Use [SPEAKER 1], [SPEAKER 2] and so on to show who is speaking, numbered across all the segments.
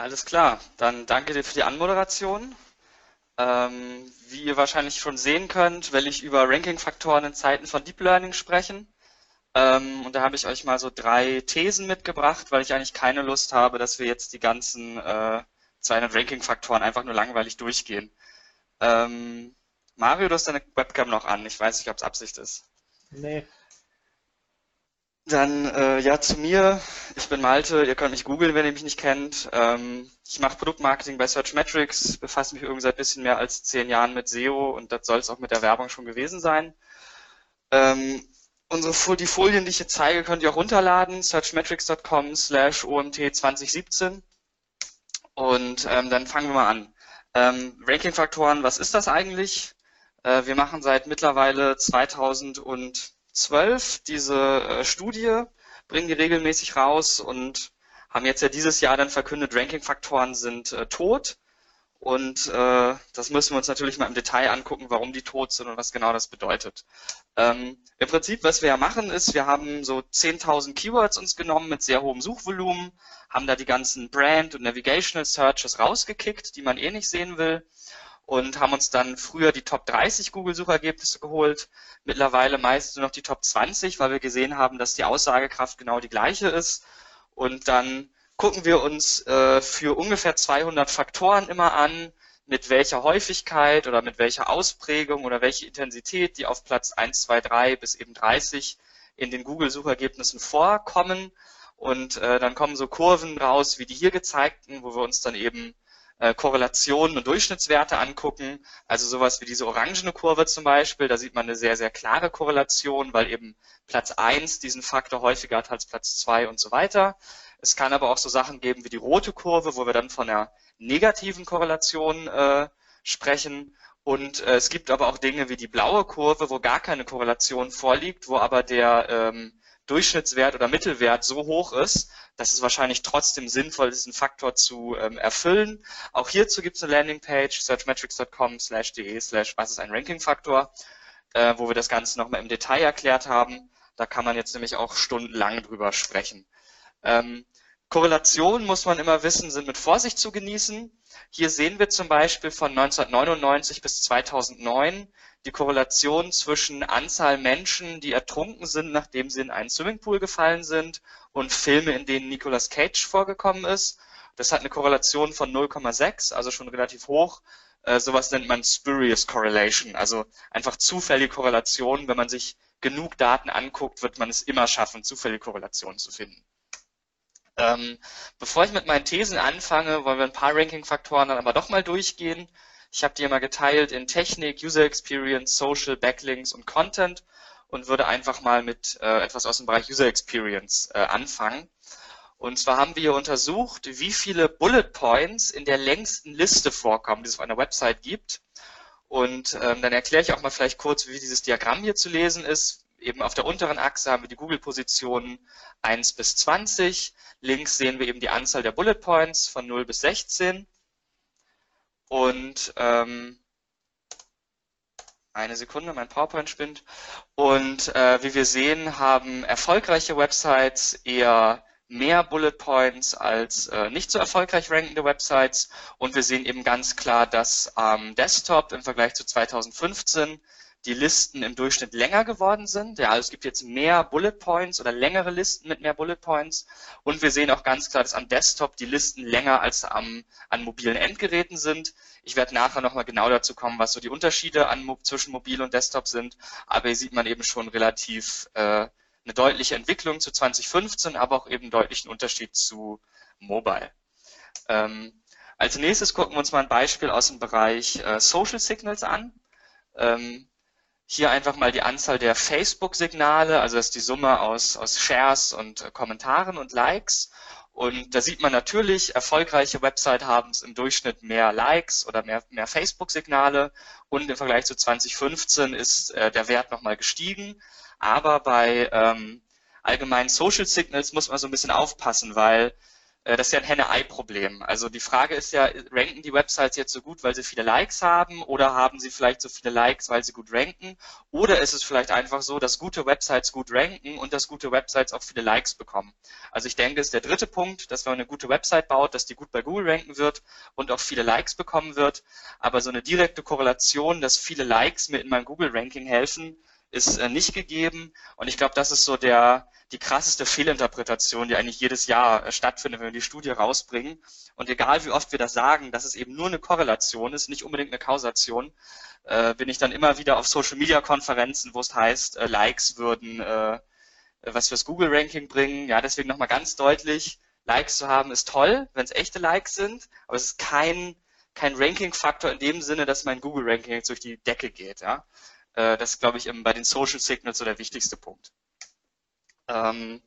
[SPEAKER 1] Alles klar, dann danke dir für die Anmoderation. Ähm, wie ihr wahrscheinlich schon sehen könnt, will ich über Ranking-Faktoren in Zeiten von Deep Learning sprechen. Ähm, und da habe ich euch mal so drei Thesen mitgebracht, weil ich eigentlich keine Lust habe, dass wir jetzt die ganzen äh, 200 Ranking-Faktoren einfach nur langweilig durchgehen. Ähm, Mario, du hast deine Webcam noch an. Ich weiß nicht, ob es Absicht ist.
[SPEAKER 2] Nee.
[SPEAKER 1] Dann äh, ja zu mir. Ich bin Malte. Ihr könnt mich googeln, wenn ihr mich nicht kennt. Ähm, ich mache Produktmarketing bei Searchmetrics, befasse mich irgendwie seit bisschen mehr als zehn Jahren mit SEO und das soll es auch mit der Werbung schon gewesen sein. Ähm, unsere die Folien, die ich jetzt zeige, könnt ihr auch runterladen. searchmetrics.com slash omt 2017 und ähm, dann fangen wir mal an. Ähm, Ranking-Faktoren, was ist das eigentlich? Äh, wir machen seit mittlerweile 2012 diese äh, Studie, bringen die regelmäßig raus und haben jetzt ja dieses Jahr dann verkündet, Ranking-Faktoren sind äh, tot. Und äh, das müssen wir uns natürlich mal im Detail angucken, warum die tot sind und was genau das bedeutet. Ähm, Im Prinzip, was wir ja machen, ist, wir haben so 10.000 Keywords uns genommen mit sehr hohem Suchvolumen, haben da die ganzen Brand- und Navigational Searches rausgekickt, die man eh nicht sehen will und haben uns dann früher die Top 30 Google-Suchergebnisse geholt, mittlerweile meist nur noch die Top 20, weil wir gesehen haben, dass die Aussagekraft genau die gleiche ist und dann gucken wir uns äh, für ungefähr 200 Faktoren immer an, mit welcher Häufigkeit oder mit welcher Ausprägung oder welche Intensität die auf Platz 1, 2, 3 bis eben 30 in den Google-Suchergebnissen vorkommen. Und äh, dann kommen so Kurven raus, wie die hier gezeigten, wo wir uns dann eben äh, Korrelationen und Durchschnittswerte angucken. Also sowas wie diese orangene Kurve zum Beispiel, da sieht man eine sehr, sehr klare Korrelation, weil eben Platz 1 diesen Faktor häufiger hat als Platz 2 und so weiter. Es kann aber auch so Sachen geben wie die rote Kurve, wo wir dann von einer negativen Korrelation äh, sprechen. Und äh, es gibt aber auch Dinge wie die blaue Kurve, wo gar keine Korrelation vorliegt, wo aber der ähm, Durchschnittswert oder Mittelwert so hoch ist, dass es wahrscheinlich trotzdem sinnvoll ist, diesen Faktor zu ähm, erfüllen. Auch hierzu gibt es eine Landingpage, searchmetrics.com slash de slash was ist ein Ranking-Faktor, äh, wo wir das Ganze nochmal im Detail erklärt haben. Da kann man jetzt nämlich auch stundenlang drüber sprechen. Ähm, Korrelationen, muss man immer wissen, sind mit Vorsicht zu genießen. Hier sehen wir zum Beispiel von 1999 bis 2009 die Korrelation zwischen Anzahl Menschen, die ertrunken sind, nachdem sie in einen Swimmingpool gefallen sind, und Filme, in denen Nicolas Cage vorgekommen ist. Das hat eine Korrelation von 0,6, also schon relativ hoch. Äh, sowas nennt man Spurious Correlation, also einfach zufällige Korrelationen. Wenn man sich genug Daten anguckt, wird man es immer schaffen, zufällige Korrelationen zu finden. Ähm, bevor ich mit meinen Thesen anfange, wollen wir ein paar Ranking-Faktoren dann aber doch mal durchgehen. Ich habe die immer geteilt in Technik, User Experience, Social, Backlinks und Content und würde einfach mal mit äh, etwas aus dem Bereich User Experience äh, anfangen. Und zwar haben wir untersucht, wie viele Bullet Points in der längsten Liste vorkommen, die es auf einer Website gibt. Und ähm, dann erkläre ich auch mal vielleicht kurz, wie dieses Diagramm hier zu lesen ist. Eben auf der unteren Achse haben wir die Google-Positionen 1 bis 20. Links sehen wir eben die Anzahl der Bullet Points von 0 bis 16. Und ähm, eine Sekunde, mein PowerPoint spinnt. Und äh, wie wir sehen, haben erfolgreiche Websites eher mehr Bullet Points als äh, nicht so erfolgreich rankende Websites. Und wir sehen eben ganz klar, dass am ähm, Desktop im Vergleich zu 2015 die Listen im Durchschnitt länger geworden sind. Ja, also es gibt jetzt mehr Bullet Points oder längere Listen mit mehr Bullet Points. Und wir sehen auch ganz klar, dass am Desktop die Listen länger als am, an mobilen Endgeräten sind. Ich werde nachher nochmal genau dazu kommen, was so die Unterschiede an, zwischen Mobil und Desktop sind. Aber hier sieht man eben schon relativ äh, eine deutliche Entwicklung zu 2015, aber auch eben deutlichen Unterschied zu Mobile. Ähm, als nächstes gucken wir uns mal ein Beispiel aus dem Bereich äh, Social Signals an. Ähm, hier einfach mal die Anzahl der Facebook-Signale, also das ist die Summe aus, aus Shares und äh, Kommentaren und Likes. Und da sieht man natürlich, erfolgreiche Website haben im Durchschnitt mehr Likes oder mehr, mehr Facebook-Signale und im Vergleich zu 2015 ist äh, der Wert nochmal gestiegen. Aber bei ähm, allgemeinen Social Signals muss man so ein bisschen aufpassen, weil das ist ja ein Henne-Ei-Problem. Also die Frage ist ja, ranken die Websites jetzt so gut, weil sie viele Likes haben oder haben sie vielleicht so viele Likes, weil sie gut ranken? Oder ist es vielleicht einfach so, dass gute Websites gut ranken und dass gute Websites auch viele Likes bekommen? Also ich denke, es ist der dritte Punkt, dass wenn man eine gute Website baut, dass die gut bei Google ranken wird und auch viele Likes bekommen wird. Aber so eine direkte Korrelation, dass viele Likes mir in meinem Google-Ranking helfen, ist äh, nicht gegeben. Und ich glaube, das ist so der, die krasseste Fehlinterpretation, die eigentlich jedes Jahr äh, stattfindet, wenn wir die Studie rausbringen. Und egal wie oft wir das sagen, dass es eben nur eine Korrelation ist, nicht unbedingt eine Kausation, äh, bin ich dann immer wieder auf Social Media Konferenzen, wo es heißt, äh, Likes würden äh, was fürs Google Ranking bringen. Ja, deswegen nochmal ganz deutlich, Likes zu haben ist toll, wenn es echte Likes sind, aber es ist kein kein Ranking-Faktor in dem Sinne, dass mein Google-Ranking jetzt durch die Decke geht. Ja? Äh, das ist, glaube ich, bei den Social Signals so der wichtigste Punkt. Ähm,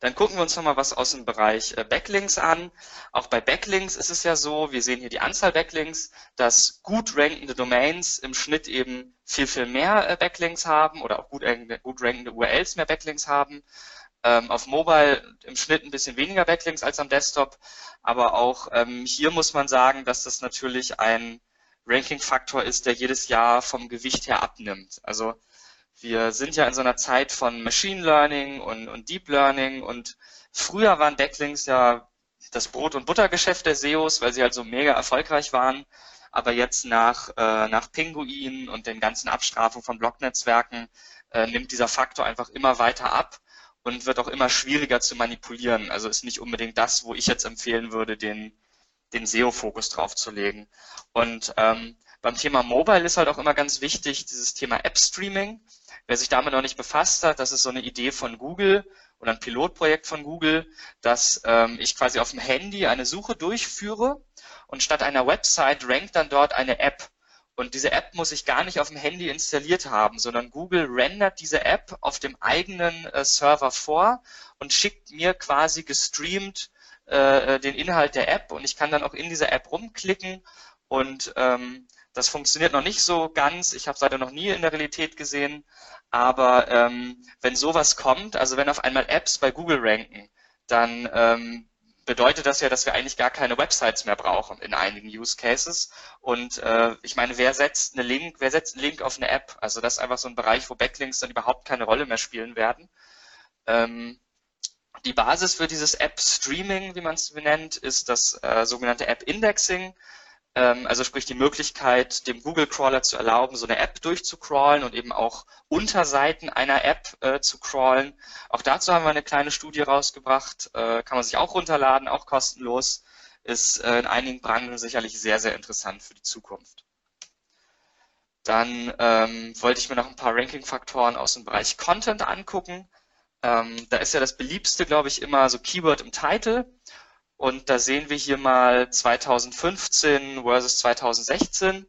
[SPEAKER 1] dann gucken wir uns nochmal was aus dem Bereich äh, Backlinks an. Auch bei Backlinks ist es ja so, wir sehen hier die Anzahl Backlinks, dass gut rankende Domains im Schnitt eben viel, viel mehr äh, Backlinks haben oder auch gut, rankende URLs mehr Backlinks haben. Ähm, auf Mobile im Schnitt ein bisschen weniger Backlinks als am Desktop, aber auch ähm, hier muss man sagen, dass das natürlich ein Ranking-Faktor ist, der jedes Jahr vom Gewicht her abnimmt. Also wir sind ja in so einer Zeit von Machine Learning und, und Deep Learning und früher waren Backlinks ja das Brot- und Buttergeschäft der SEOs, weil sie halt so mega erfolgreich waren. Aber jetzt nach, äh, nach Pinguin und den ganzen Abstrafungen von Blocknetzwerken äh, nimmt dieser Faktor einfach immer weiter ab und wird auch immer schwieriger zu manipulieren. Also ist nicht unbedingt das, wo ich jetzt empfehlen würde, den, den SEO-Fokus drauf zu legen. Und ähm, beim Thema Mobile ist halt auch immer ganz wichtig, dieses Thema App-Streaming. Wer sich damit noch nicht befasst hat, das ist so eine Idee von Google oder ein Pilotprojekt von Google, dass ähm, ich quasi auf dem Handy eine Suche durchführe und statt einer Website rankt dann dort eine App. Und diese App muss ich gar nicht auf dem Handy installiert haben, sondern Google rendert diese App auf dem eigenen äh, Server vor und schickt mir quasi gestreamt äh, äh, den Inhalt der App und ich kann dann auch in dieser App rumklicken und ähm, das funktioniert noch nicht so ganz. Ich habe es leider noch nie in der Realität gesehen. Aber ähm, wenn sowas kommt, also wenn auf einmal Apps bei Google ranken, dann ähm, bedeutet das ja, dass wir eigentlich gar keine Websites mehr brauchen in einigen Use Cases. Und äh, ich meine, wer setzt eine Link, wer setzt einen Link auf eine App? Also das ist einfach so ein Bereich, wo Backlinks dann überhaupt keine Rolle mehr spielen werden. Ähm, die Basis für dieses App-Streaming, wie man es benennt, ist das äh, sogenannte App-Indexing. Ähm, also sprich die Möglichkeit, dem Google-Crawler zu erlauben, so eine App durchzucrawlen und eben auch Unterseiten einer App äh, zu crawlen. Auch dazu haben wir eine kleine Studie rausgebracht. Äh, kann man sich auch runterladen, auch kostenlos. Ist äh, in einigen Branchen sicherlich sehr, sehr interessant für die Zukunft. Dann ähm, wollte ich mir noch ein paar Ranking-Faktoren aus dem Bereich Content angucken. Ähm, da ist ja das beliebste, glaube ich, immer so Keyword im Title. Und da sehen wir hier mal 2015 versus 2016.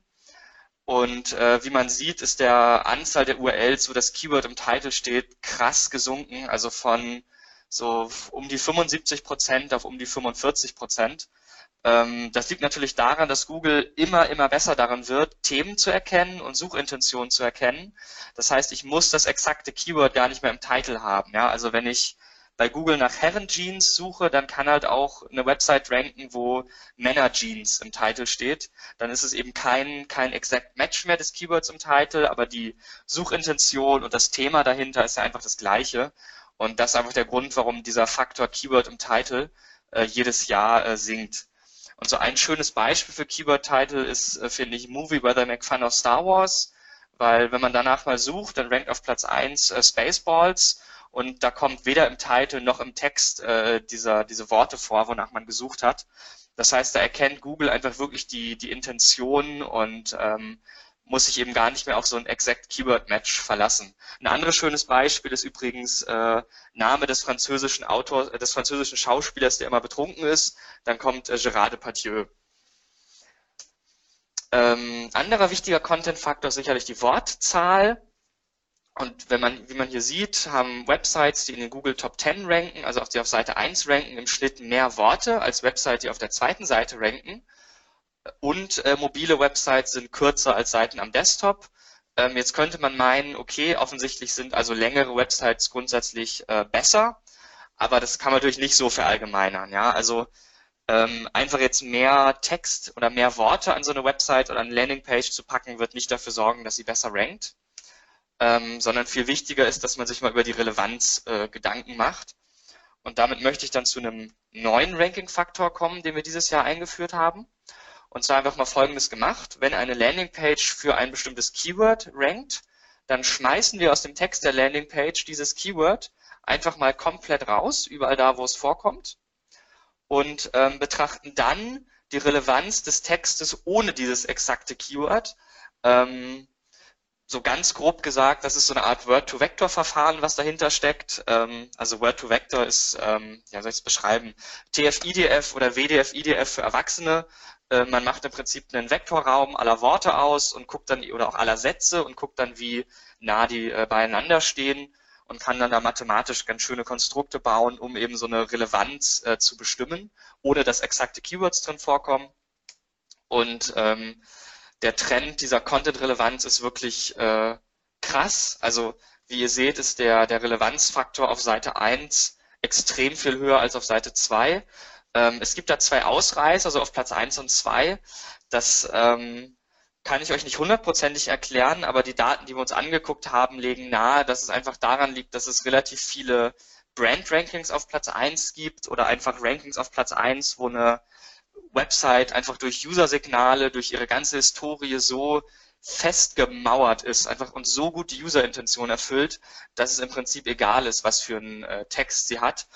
[SPEAKER 1] Und äh, wie man sieht, ist der Anzahl der URLs, wo das Keyword im Titel steht, krass gesunken. Also von so um die 75 Prozent auf um die 45 Prozent. Ähm, das liegt natürlich daran, dass Google immer, immer besser darin wird, Themen zu erkennen und Suchintentionen zu erkennen. Das heißt, ich muss das exakte Keyword gar nicht mehr im Titel haben. Ja? Also wenn ich bei Google nach Herren-Jeans suche, dann kann halt auch eine Website ranken, wo Männer-Jeans im Titel steht. Dann ist es eben kein, kein exact Match mehr des Keywords im Titel, aber die Suchintention und das Thema dahinter ist ja einfach das gleiche. Und das ist einfach der Grund, warum dieser Faktor Keyword im Titel äh, jedes Jahr äh, sinkt. Und so ein schönes Beispiel für Keyword-Title ist, äh, finde ich, Movie Where They Make Fun of Star Wars, weil wenn man danach mal sucht, dann rankt auf Platz 1 äh, Spaceballs und da kommt weder im Titel noch im Text äh, dieser, diese Worte vor, wonach man gesucht hat. Das heißt, da erkennt Google einfach wirklich die, die Intention und ähm, muss sich eben gar nicht mehr auf so ein Exact Keyword Match verlassen. Ein anderes schönes Beispiel ist übrigens äh, Name des französischen Autors, äh, des französischen Schauspielers, der immer betrunken ist. Dann kommt äh, Gérard Depardieu. Ähm, anderer wichtiger Content-Faktor ist sicherlich die Wortzahl. Und wenn man, wie man hier sieht, haben Websites, die in den Google Top 10 ranken, also die auf Seite 1 ranken, im Schnitt mehr Worte als Websites, die auf der zweiten Seite ranken. Und äh, mobile Websites sind kürzer als Seiten am Desktop. Ähm, jetzt könnte man meinen, okay, offensichtlich sind also längere Websites grundsätzlich äh, besser, aber das kann man natürlich nicht so verallgemeinern. Ja? Also Ähm, einfach jetzt mehr Text oder mehr Worte an so eine Website oder eine Landingpage zu packen, wird nicht dafür sorgen, dass sie besser rankt, ähm, sondern viel wichtiger ist, dass man sich mal über die Relevanz äh, Gedanken macht. Und damit möchte ich dann zu einem neuen Ranking-Faktor kommen, den wir dieses Jahr eingeführt haben. Und zwar einfach mal Folgendes gemacht. Wenn eine Landingpage für ein bestimmtes Keyword rankt, dann schmeißen wir aus dem Text der Landingpage dieses Keyword einfach mal komplett raus, überall da, wo es vorkommt, und ähm, betrachten dann die Relevanz des Textes ohne dieses exakte Keyword. Ähm, so ganz grob gesagt, das ist so eine Art Word-to-Vector-Verfahren, was dahinter steckt. Ähm, also Word-to-Vector ist, ähm, ja, soll ich es beschreiben, TF-IDF oder WDF-IDF für Erwachsene. Äh, man macht im Prinzip einen Vektorraum aller Worte aus und guckt dann, oder auch aller Sätze und guckt dann, wie nah die äh, beieinander stehen und kann dann da mathematisch ganz schöne Konstrukte bauen, um eben so eine Relevanz äh, zu bestimmen, ohne dass exakte Keywords drin vorkommen. Und ähm, der Trend dieser Content-Relevanz ist wirklich äh, krass. Also wie ihr seht, ist der, der Relevanzfaktor auf Seite 1 extrem viel höher als auf Seite 2. Ähm, es gibt da zwei Ausreißer, also auf Platz 1 und 2. Das ähm, kann ich euch nicht hundertprozentig erklären, aber die Daten, die wir uns angeguckt haben, legen nahe, dass es einfach daran liegt, dass es relativ viele Brand-Rankings auf Platz 1 gibt oder einfach Rankings auf Platz 1, wo eine Website einfach durch User-Signale, durch ihre ganze Historie so festgemauert ist, einfach und so gut die User-Intention erfüllt, dass es im Prinzip egal ist, was für einen äh, Text sie hat.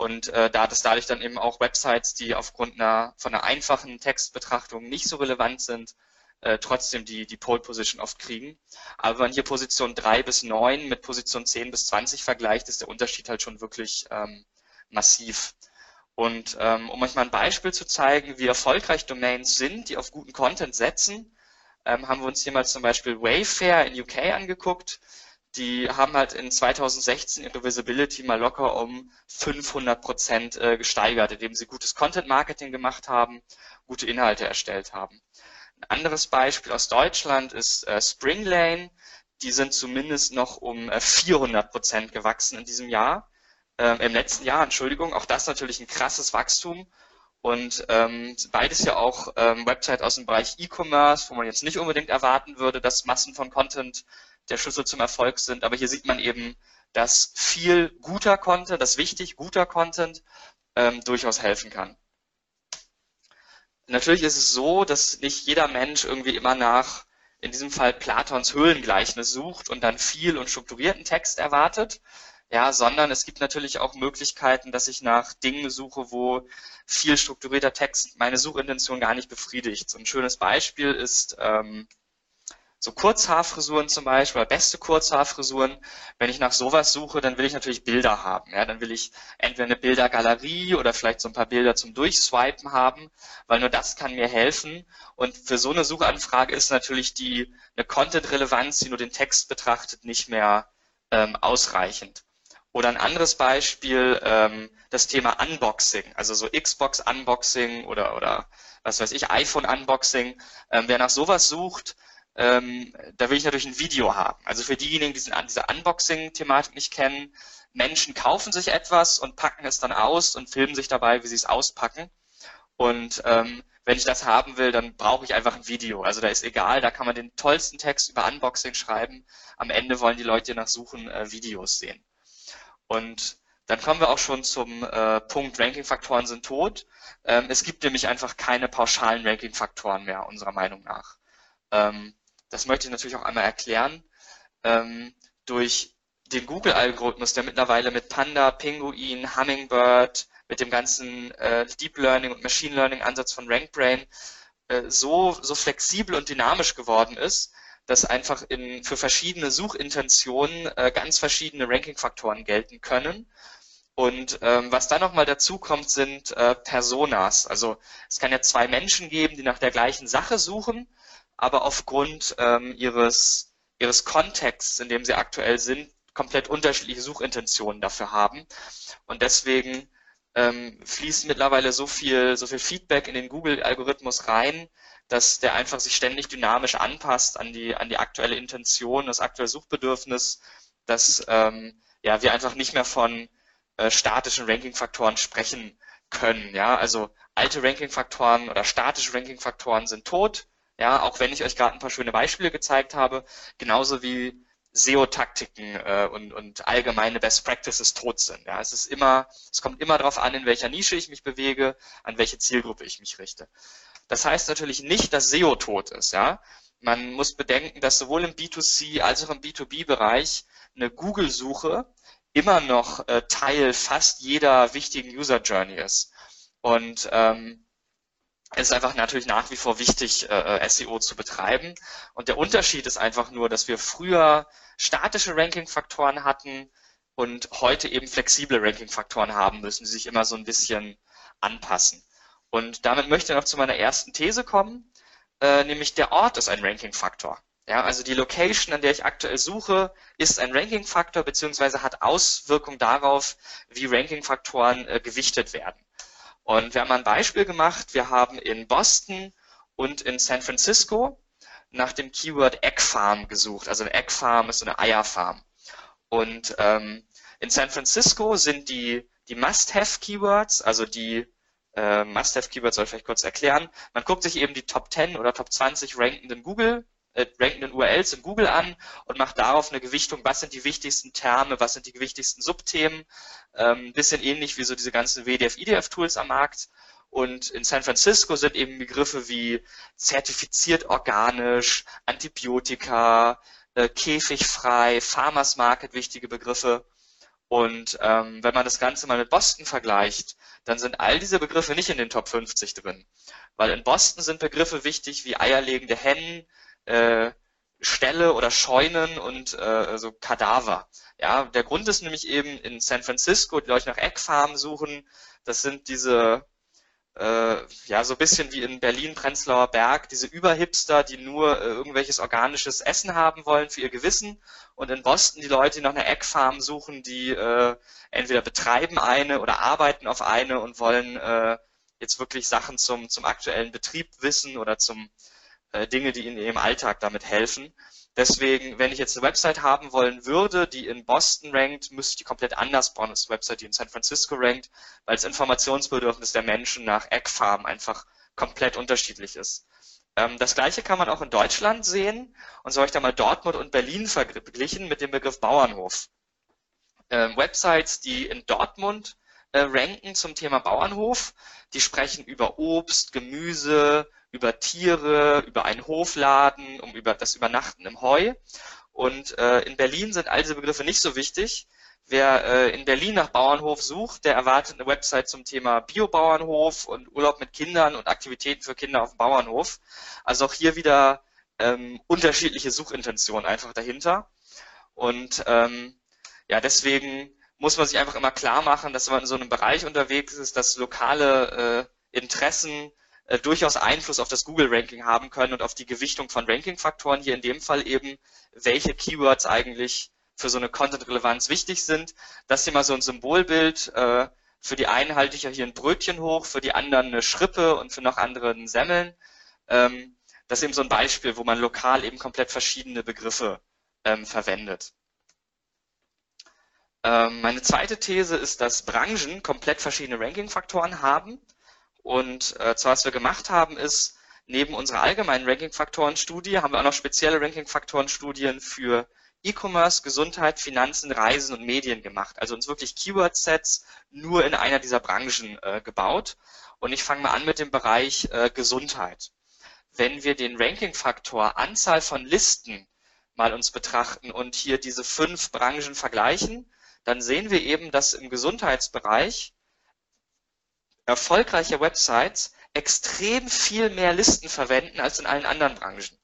[SPEAKER 1] Und äh, da das dadurch dann eben auch Websites, die aufgrund einer von einer einfachen Textbetrachtung nicht so relevant sind, äh, trotzdem die, die Pole Position oft kriegen. Aber wenn man hier Position 3 bis 9 mit Position 10 bis 20 vergleicht, ist der Unterschied halt schon wirklich ähm, massiv. Und ähm, um euch mal ein Beispiel zu zeigen, wie erfolgreich Domains sind, die auf guten Content setzen, ähm, haben wir uns hier mal zum Beispiel Wayfair in UK angeguckt. Die haben halt in 2016 ihre Visibility mal locker um 500 Prozent äh, gesteigert, indem sie gutes Content Marketing gemacht haben, gute Inhalte erstellt haben. Ein anderes Beispiel aus Deutschland ist äh, Springlane. Die sind zumindest noch um äh, 400 Prozent gewachsen in diesem Jahr. Ähm, Im letzten Jahr, Entschuldigung, auch das natürlich ein krasses Wachstum. Und ähm, beides ja auch ähm, Website aus dem Bereich E-Commerce, wo man jetzt nicht unbedingt erwarten würde, dass Massen von Content der Schlüssel zum Erfolg sind. Aber hier sieht man eben, dass viel guter Content, das wichtig, guter Content ähm, durchaus helfen kann. Natürlich ist es so, dass nicht jeder Mensch irgendwie immer nach, in diesem Fall Platons Höhlengleichnis sucht und dann viel und strukturierten Text erwartet, ja, sondern es gibt natürlich auch Möglichkeiten, dass ich nach Dingen suche, wo viel strukturierter Text meine Suchintention gar nicht befriedigt. So ein schönes Beispiel ist ähm, so Kurzhaarfrisuren zum Beispiel, oder beste Kurzhaarfrisuren. Wenn ich nach sowas suche, dann will ich natürlich Bilder haben. Ja, dann will ich entweder eine Bildergalerie oder vielleicht so ein paar Bilder zum Durchswipen haben, weil nur das kann mir helfen. Und für so eine Suchanfrage ist natürlich die eine Content-Relevanz, die nur den Text betrachtet, nicht mehr ähm, ausreichend. Oder ein anderes Beispiel, ähm, das Thema Unboxing, also so Xbox Unboxing oder, oder was weiß ich, iPhone Unboxing. Ähm, wer nach sowas sucht, ähm, da will ich natürlich ein Video haben. Also für diejenigen, die diese Unboxing-Thematik nicht kennen, Menschen kaufen sich etwas und packen es dann aus und filmen sich dabei, wie sie es auspacken. Und ähm, wenn ich das haben will, dann brauche ich einfach ein Video. Also da ist egal, da kann man den tollsten Text über Unboxing schreiben. Am Ende wollen die Leute nach Suchen äh, Videos sehen. Und dann kommen wir auch schon zum äh, Punkt, Ranking-Faktoren sind tot. Ähm, es gibt nämlich einfach keine pauschalen Ranking-Faktoren mehr, unserer Meinung nach. Ähm, das möchte ich natürlich auch einmal erklären, ähm, durch den Google-Algorithmus, der mittlerweile mit Panda, Pinguin, Hummingbird, mit dem ganzen äh, Deep Learning und Machine Learning Ansatz von RankBrain äh, so, so flexibel und dynamisch geworden ist, dass einfach in, für verschiedene Suchintentionen äh, ganz verschiedene Ranking-Faktoren gelten können. Und ähm, was dann nochmal dazu kommt, sind äh, Personas. Also es kann ja zwei Menschen geben, die nach der gleichen Sache suchen aber aufgrund ähm, ihres, ihres Kontexts, in dem sie aktuell sind, komplett unterschiedliche Suchintentionen dafür haben. Und deswegen ähm, fließt mittlerweile so viel, so viel Feedback in den Google-Algorithmus rein, dass der einfach sich ständig dynamisch anpasst an die, an die aktuelle Intention, das aktuelle Suchbedürfnis, dass ähm, ja, wir einfach nicht mehr von äh, statischen Ranking-Faktoren sprechen können. Ja, also alte Ranking-Faktoren oder statische Ranking-Faktoren sind tot. Ja, auch wenn ich euch gerade ein paar schöne Beispiele gezeigt habe, genauso wie SEO-Taktiken äh, und, und allgemeine Best Practices tot sind. Ja, es ist immer, es kommt immer darauf an, in welcher Nische ich mich bewege, an welche Zielgruppe ich mich richte. Das heißt natürlich nicht, dass SEO tot ist. Ja, man muss bedenken, dass sowohl im B2C als auch im B2B-Bereich eine Google-Suche immer noch äh, Teil fast jeder wichtigen User Journey ist. Und ähm, es ist einfach natürlich nach wie vor wichtig, äh, äh SEO zu betreiben. Und der Unterschied ist einfach nur, dass wir früher statische Ranking-Faktoren hatten und heute eben flexible Ranking-Faktoren haben müssen, die sich immer so ein bisschen anpassen. Und damit möchte ich noch zu meiner ersten These kommen, äh, nämlich der Ort ist ein Ranking-Faktor. Ja, also die Location, an der ich aktuell suche, ist ein Ranking-Faktor beziehungsweise hat Auswirkungen darauf, wie Ranking-Faktoren äh, gewichtet werden. Und wir haben ein Beispiel gemacht. Wir haben in Boston und in San Francisco nach dem Keyword Egg Farm gesucht. Also eine Egg Farm ist so eine Eierfarm. Und ähm, in San Francisco sind die, die Must-Have-Keywords, also die äh, Must-Have-Keywords soll ich vielleicht kurz erklären. Man guckt sich eben die Top 10 oder Top 20 rankenden Google äh, rankenden URLs in Google an und macht darauf eine Gewichtung, was sind die wichtigsten Terme, was sind die wichtigsten Subthemen, ähm, bisschen ähnlich wie so diese ganzen WDF, IDF-Tools am Markt. Und in San Francisco sind eben Begriffe wie zertifiziert organisch, Antibiotika, äh, käfigfrei, Farmers Market wichtige Begriffe. Und ähm, wenn man das Ganze mal mit Boston vergleicht, dann sind all diese Begriffe nicht in den Top 50 drin. Weil in Boston sind Begriffe wichtig wie eierlegende Hennen, äh, Ställe oder Scheunen und äh, so Kadaver. Ja, der Grund ist nämlich eben in San Francisco, die Leute nach Eckfarmen suchen. Das sind diese, äh, ja, so ein bisschen wie in Berlin, Prenzlauer Berg, diese Überhipster, die nur äh, irgendwelches organisches Essen haben wollen für ihr Gewissen. Und in Boston die Leute, die nach einer Eckfarm suchen, die äh, entweder betreiben eine oder arbeiten auf eine und wollen äh, jetzt wirklich Sachen zum, zum aktuellen Betrieb wissen oder zum äh, Dinge, die in ihrem Alltag damit helfen. Deswegen, wenn ich jetzt eine Website haben wollen würde, die in Boston rankt, müsste ich die komplett anders bauen als eine Website, die in San Francisco rankt, weil das Informationsbedürfnis der Menschen nach Eckfarben einfach komplett unterschiedlich ist. Ähm, das gleiche kann man auch in Deutschland sehen und so habe ich da mal Dortmund und Berlin verglichen mit dem Begriff Bauernhof. Ähm, Websites, die in Dortmund äh, ranken zum Thema Bauernhof, die sprechen über Obst, Gemüse, über Tiere, über einen Hofladen, um über das Übernachten im Heu. Und äh, in Berlin sind all diese Begriffe nicht so wichtig. Wer äh, in Berlin nach Bauernhof sucht, der erwartet eine Website zum Thema Biobauernhof und Urlaub mit Kindern und Aktivitäten für Kinder auf dem Bauernhof. Also auch hier wieder ähm, unterschiedliche Suchintentionen einfach dahinter. Und ähm, ja, deswegen muss man sich einfach immer klar machen, dass man in so einem Bereich unterwegs ist, dass lokale äh, Interessen äh, durchaus Einfluss auf das Google-Ranking haben können und auf die Gewichtung von Ranking-Faktoren. Hier in dem Fall eben, welche Keywords eigentlich für so eine Content-Relevanz wichtig sind. Das hier mal so ein Symbolbild. Äh, für die einen halte ich ja hier ein Brötchen hoch, für die anderen eine Schrippe und für noch andere ein Semmeln. Ähm, das ist eben so ein Beispiel, wo man lokal eben komplett verschiedene Begriffe ähm, verwendet. Ähm, meine zweite These ist, dass Branchen komplett verschiedene Ranking-Faktoren haben und äh, zwar, was wir gemacht haben, ist, neben unserer allgemeinen Ranking-Faktoren-Studie haben wir auch noch spezielle Ranking-Faktoren-Studien für E-Commerce, Gesundheit, Finanzen, Reisen und Medien gemacht. Also uns wirklich Keyword-Sets nur in einer dieser Branchen äh, gebaut. Und ich fange mal an mit dem Bereich äh, Gesundheit. Wenn wir den Ranking-Faktor Anzahl von Listen mal uns betrachten und hier diese fünf Branchen vergleichen, dann sehen wir eben, dass im Gesundheitsbereich erfolgreiche Websites extrem viel mehr Listen verwenden als in allen anderen Branchen.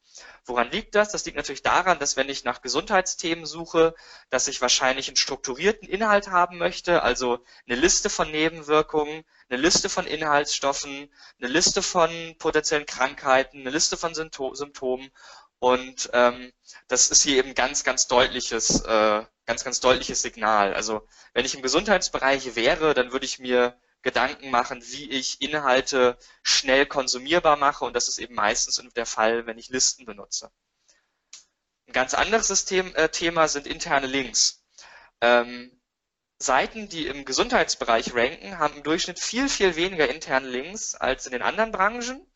[SPEAKER 1] Woran liegt das? Das liegt natürlich daran, dass wenn ich nach Gesundheitsthemen suche, dass ich wahrscheinlich einen strukturierten Inhalt haben möchte, also eine Liste von Nebenwirkungen, eine Liste von Inhaltsstoffen, eine Liste von potenziellen Krankheiten, eine Liste von Symptomen. Und ähm, das ist hier eben ganz, ganz deutliches, äh, ganz, ganz deutliches Signal. Also wenn ich im Gesundheitsbereich wäre, dann würde ich mir Gedanken machen, wie ich Inhalte schnell konsumierbar mache und das ist eben meistens der Fall, wenn ich Listen benutze. Ein ganz anderes System, äh, Thema sind interne Links. Ähm, Seiten, die im Gesundheitsbereich ranken, haben im Durchschnitt viel, viel weniger interne Links als in den anderen Branchen.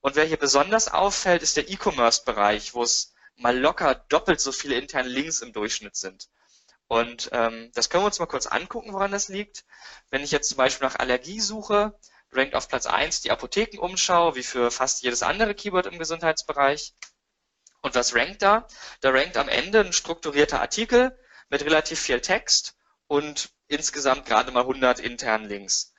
[SPEAKER 1] Und wer hier besonders auffällt, ist der E-Commerce-Bereich, wo es mal locker doppelt so viele interne Links im Durchschnitt sind. Und ähm, das können wir uns mal kurz angucken, woran das liegt. Wenn ich jetzt zum Beispiel nach Allergie suche, rankt auf Platz 1 die Apothekenumschau, wie für fast jedes andere Keyword im Gesundheitsbereich. Und was rankt da? Da rankt am Ende ein strukturierter Artikel mit relativ viel Text und insgesamt gerade mal 100 internen Links.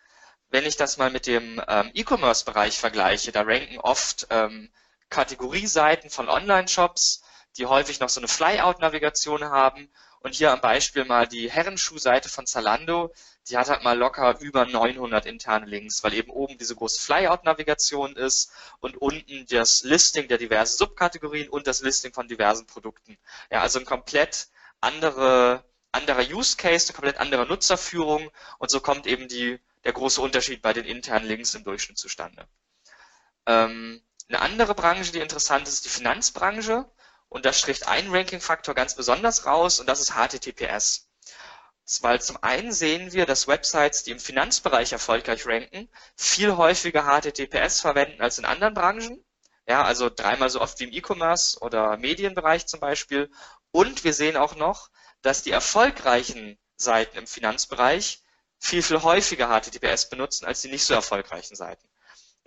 [SPEAKER 1] Wenn ich das mal mit dem ähm, E-Commerce-Bereich vergleiche, da ranken oft ähm, Kategorieseiten von Online-Shops, die häufig noch so eine Flyout-Navigation haben. Und hier am Beispiel mal die Herrenschuhseite von Zalando, die hat halt mal locker über 900 interne Links, weil eben oben diese große Flyout-Navigation ist und unten das Listing der diversen Subkategorien und das Listing von diversen Produkten. Ja, also ein komplett andere anderer Use Case, eine komplett andere Nutzerführung und so kommt eben die, der große Unterschied bei den internen Links im Durchschnitt zustande. Ähm, eine andere Branche, die interessant ist, ist die Finanzbranche und da stricht ein Ranking-Faktor ganz besonders raus und das ist HTTPS. Weil zum einen sehen wir, dass Websites, die im Finanzbereich erfolgreich ranken, viel häufiger HTTPS verwenden als in anderen Branchen. Ja, also dreimal so oft wie im E-Commerce oder Medienbereich zum Beispiel. Und wir sehen auch noch, dass die erfolgreichen Seiten im Finanzbereich viel, viel häufiger HTTPS benutzen als die nicht so erfolgreichen Seiten.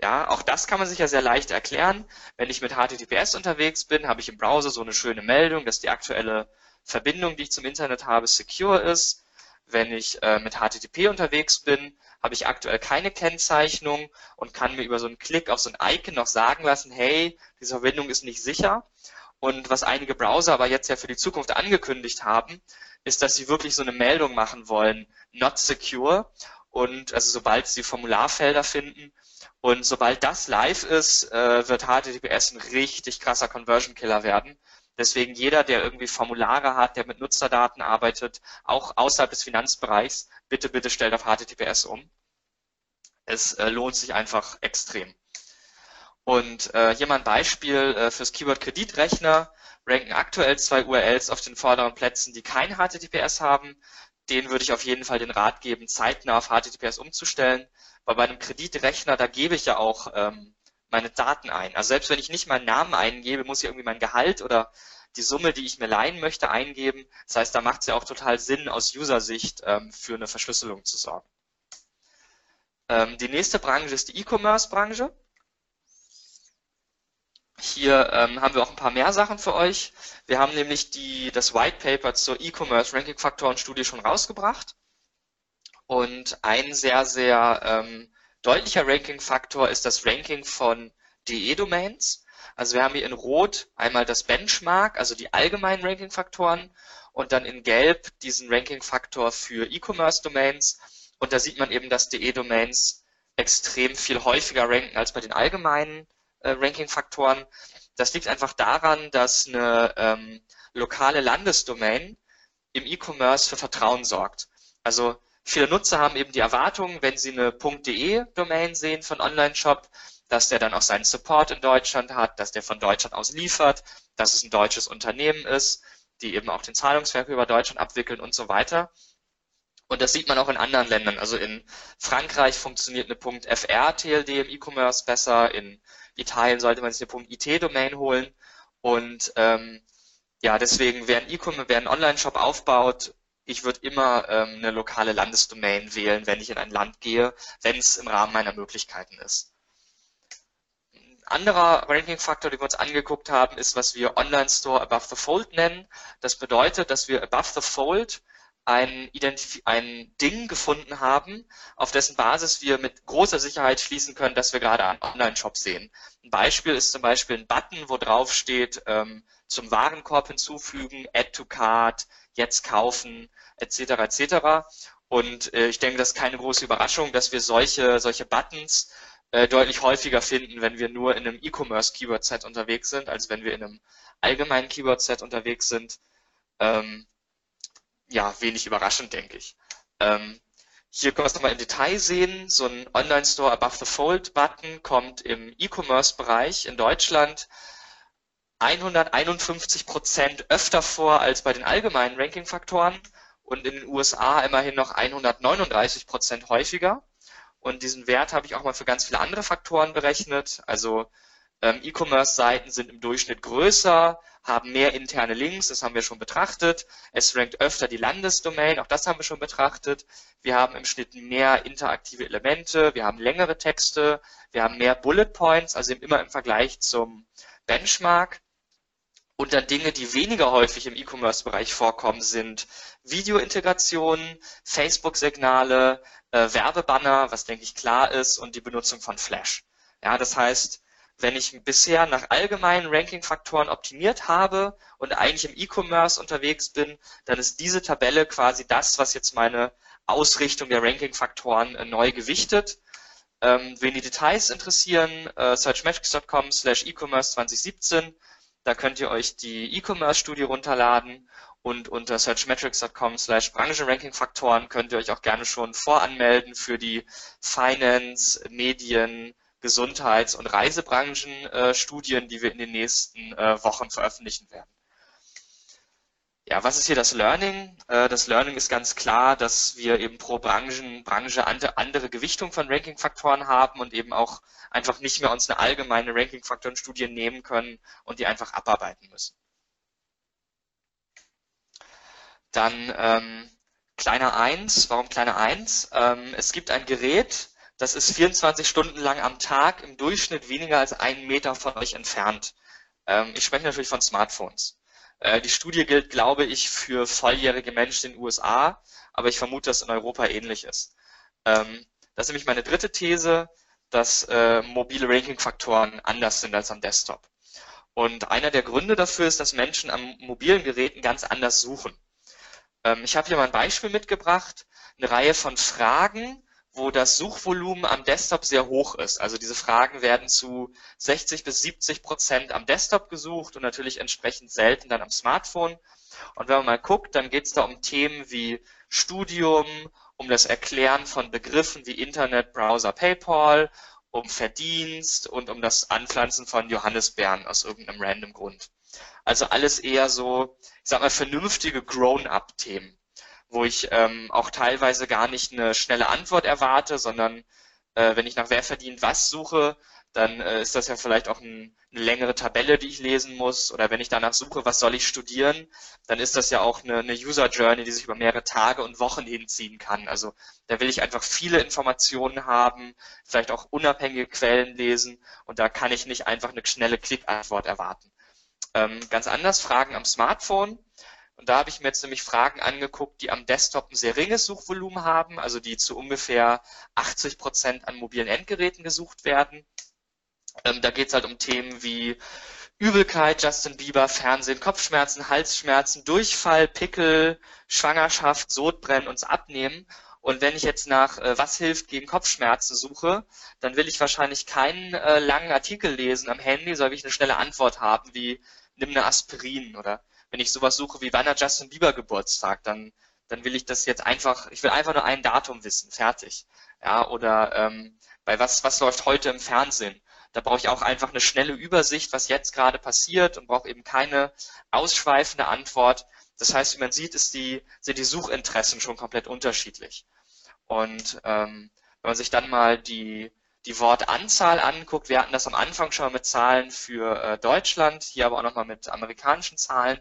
[SPEAKER 1] Ja, auch das kann man sich ja sehr leicht erklären. Wenn ich mit HTTPS unterwegs bin, habe ich im Browser so eine schöne Meldung, dass die aktuelle Verbindung, die ich zum Internet habe, secure ist. Wenn ich äh, mit HTTP unterwegs bin, habe ich aktuell keine Kennzeichnung und kann mir über so einen Klick auf so ein Icon noch sagen lassen, hey, diese Verbindung ist nicht sicher. Und was einige Browser aber jetzt ja für die Zukunft angekündigt haben, ist, dass sie wirklich so eine Meldung machen wollen, not secure. Und also sobald sie Formularfelder finden und sobald das live ist, äh, wird HTTPS ein richtig krasser Conversion Killer werden. Deswegen jeder, der irgendwie Formulare hat, der mit Nutzerdaten arbeitet, auch außerhalb des Finanzbereichs, bitte, bitte stellt auf HTTPS um. Es äh, lohnt sich einfach extrem. Und äh, hier mal ein Beispiel äh, fürs Keyword Kreditrechner. Ranken aktuell zwei URLs auf den vorderen Plätzen, die kein HTTPS haben. Den würde ich auf jeden Fall den Rat geben, zeitnah auf HTTPS umzustellen. Weil bei einem Kreditrechner, da gebe ich ja auch ähm, meine Daten ein. Also selbst wenn ich nicht meinen Namen eingebe, muss ich irgendwie mein Gehalt oder die Summe, die ich mir leihen möchte, eingeben. Das heißt, da macht es ja auch total Sinn, aus User-Sicht ähm, für eine Verschlüsselung zu sorgen. Ähm, die nächste Branche ist die E-Commerce-Branche. Hier ähm, haben wir auch ein paar mehr Sachen für euch. Wir haben nämlich die, das White Paper zur E-Commerce Ranking Faktoren Studie schon rausgebracht. Und ein sehr, sehr ähm, deutlicher Ranking Faktor ist das Ranking von DE-Domains. Also wir haben hier in Rot einmal das Benchmark, also die allgemeinen Ranking Faktoren und dann in Gelb diesen Ranking Faktor für E-Commerce Domains. Und da sieht man eben, dass DE-Domains extrem viel häufiger ranken als bei den allgemeinen äh, Ranking-Faktoren. Das liegt einfach daran, dass eine ähm, lokale Landesdomain im E-Commerce für Vertrauen sorgt. Also viele Nutzer haben eben die Erwartung, wenn sie eine .de-Domain sehen von Online-Shop, dass der dann auch seinen Support in Deutschland hat, dass der von Deutschland aus liefert, dass es ein deutsches Unternehmen ist, die eben auch den Zahlungswerk über Deutschland abwickeln und so weiter. Und das sieht man auch in anderen Ländern. Also in Frankreich funktioniert eine .fr TLD im E-Commerce besser, in Italien sollte man sich eine .it-Domain holen. Und ähm, ja, deswegen, wer ein E-Commerce, wer einen Online-Shop aufbaut, ich würde immer ähm, eine lokale Landesdomain wählen, wenn ich in ein Land gehe, wenn es im Rahmen meiner Möglichkeiten ist. Ein anderer Ranking-Faktor, den wir uns angeguckt haben, ist, was wir Online Store Above the Fold nennen. Das bedeutet, dass wir Above the Fold ein, Identif ein Ding gefunden haben, auf dessen Basis wir mit großer Sicherheit schließen können, dass wir gerade einen Online-Shop sehen. Ein Beispiel ist zum Beispiel ein Button, wo drauf steht, ähm, zum Warenkorb hinzufügen, Add to Cart, jetzt kaufen, etc. etc. Und äh, ich denke, das ist keine große Überraschung, dass wir solche, solche Buttons äh, deutlich häufiger finden, wenn wir nur in einem E-Commerce Keyword Set unterwegs sind, als wenn wir in einem allgemeinen Keyword Set unterwegs sind. Ähm, ja, wenig überraschend, denke ich. Ähm, hier können wir es nochmal im Detail sehen. So ein Online-Store Above the Fold-Button kommt im E-Commerce-Bereich in Deutschland 151 Prozent öfter vor als bei den allgemeinen Ranking-Faktoren und in den USA immerhin noch 139 Prozent häufiger. Und diesen Wert habe ich auch mal für ganz viele andere Faktoren berechnet. Also ähm, E-Commerce-Seiten sind im Durchschnitt größer, haben mehr interne Links, das haben wir schon betrachtet. Es rankt öfter die Landesdomain, auch das haben wir schon betrachtet. Wir haben im Schnitt mehr interaktive Elemente, wir haben längere Texte, wir haben mehr Bullet Points, also immer im Vergleich zum Benchmark. Und dann Dinge, die weniger häufig im E-Commerce-Bereich vorkommen, sind Videointegrationen, Facebook-Signale, äh, Werbebanner, was denke ich klar ist, und die Benutzung von Flash. Ja, das heißt, wenn ich bisher nach allgemeinen Ranking-Faktoren optimiert habe und eigentlich im E-Commerce unterwegs bin, dann ist diese Tabelle quasi das, was jetzt meine Ausrichtung der Ranking-Faktoren äh, neu gewichtet. Ähm, wen die Details interessieren, äh, searchmetrics.com slash e-commerce 2017, da könnt ihr euch die E-Commerce-Studie runterladen und unter searchmetrics.com slash Branchenranking-Faktoren könnt ihr euch auch gerne schon voranmelden für die Finance, Medien, Gesundheits- und Reisebranchen-Studien, die wir in den nächsten äh, Wochen veröffentlichen werden. Ja, was ist hier das Learning? Äh, das Learning ist ganz klar, dass wir eben pro Branchen, Branche andere Gewichtung von Ranking-Faktoren haben und eben auch einfach nicht mehr uns eine allgemeine Ranking-Faktoren-Studie nehmen können und die einfach abarbeiten müssen. Dann ähm, kleiner 1. Warum kleiner 1? Ähm, es gibt ein Gerät, das ist 24 Stunden lang am Tag im Durchschnitt weniger als einen Meter von euch entfernt. Ähm, ich spreche natürlich von Smartphones. Äh, die Studie gilt, glaube ich, für volljährige Menschen in den USA, aber ich vermute, dass in Europa ähnlich ist. Ähm, das ist nämlich meine dritte These, dass äh, mobile Ranking-Faktoren anders sind als am Desktop. Und einer der Gründe dafür ist, dass Menschen am mobilen Geräten ganz anders suchen. Ähm, ich habe hier mal ein Beispiel mitgebracht, eine Reihe von Fragen, wo das Suchvolumen am Desktop sehr hoch ist. Also diese Fragen werden zu 60 bis 70 Prozent am Desktop gesucht und natürlich entsprechend selten dann am Smartphone. Und wenn man mal guckt, dann geht es da um Themen wie Studium, um das Erklären von Begriffen wie Internet, Browser, PayPal, um Verdienst und um das Anpflanzen von Johannisbeeren aus irgendeinem random Grund. Also alles eher so, ich sag mal, vernünftige Grown-up-Themen wo ich ähm, auch teilweise gar nicht eine schnelle Antwort erwarte, sondern äh, wenn ich nach wer verdient was suche, dann äh, ist das ja vielleicht auch ein, eine längere Tabelle, die ich lesen muss. Oder wenn ich danach suche, was soll ich studieren, dann ist das ja auch eine, eine User Journey, die sich über mehrere Tage und Wochen hinziehen kann. Also da will ich einfach viele Informationen haben, vielleicht auch unabhängige Quellen lesen und da kann ich nicht einfach eine schnelle Klickantwort erwarten. Ähm, ganz anders Fragen am Smartphone. Und da habe ich mir jetzt nämlich Fragen angeguckt, die am Desktop ein sehr ringes Suchvolumen haben, also die zu ungefähr 80 Prozent an mobilen Endgeräten gesucht werden. Ähm, da geht es halt um Themen wie Übelkeit, Justin Bieber, Fernsehen, Kopfschmerzen, Halsschmerzen, Durchfall, Pickel, Schwangerschaft, Sodbrennen, uns abnehmen. Und wenn ich jetzt nach äh, was hilft gegen Kopfschmerzen suche, dann will ich wahrscheinlich keinen äh, langen Artikel lesen am Handy, will ich eine schnelle Antwort haben, wie nimm eine Aspirin oder wenn ich sowas suche wie wann hat Justin Bieber Geburtstag, dann, dann will ich das jetzt einfach, ich will einfach nur ein Datum wissen, fertig. Ja, oder ähm, bei was, was läuft heute im Fernsehen? Da brauche ich auch einfach eine schnelle Übersicht, was jetzt gerade passiert und brauche eben keine ausschweifende Antwort. Das heißt, wie man sieht, ist die, sind die Suchinteressen schon komplett unterschiedlich. Und ähm, wenn man sich dann mal die, die Wortanzahl anguckt, wir hatten das am Anfang schon mal mit Zahlen für äh, Deutschland, hier aber auch nochmal mit amerikanischen Zahlen.